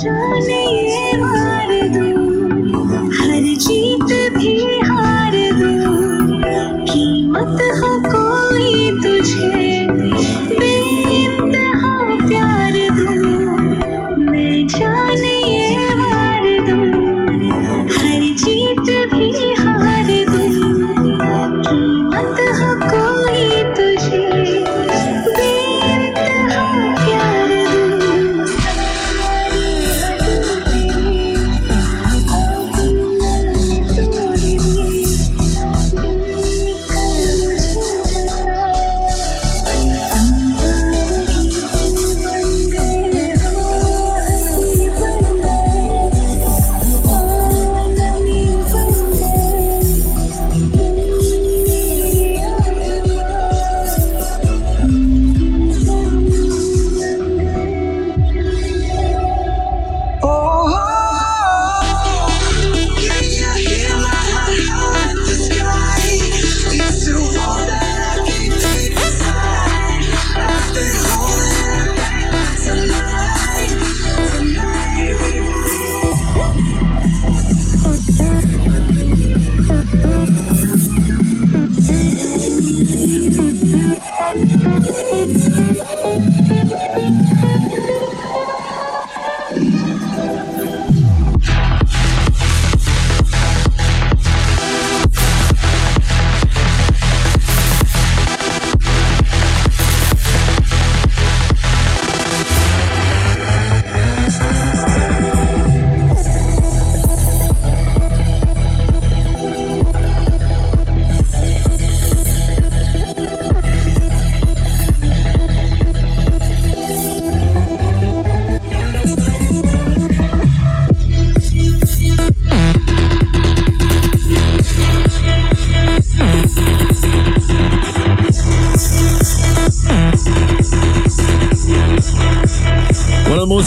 जाने ये मार दूं हर जीत भी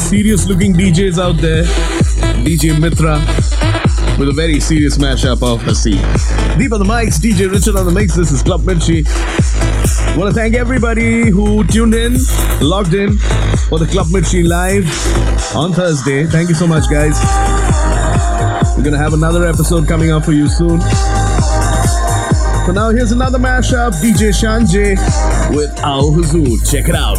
serious looking DJs out there, DJ Mitra, with a very serious mashup of the scene. Deep on the mics, DJ Richard on the mix. This is Club Mirchi. Want to thank everybody who tuned in, logged in for the Club Mirchi live on Thursday. Thank you so much, guys. We're gonna have another episode coming up for you soon. For now, here's another mashup DJ Shanje with Al Huzur. Check it out.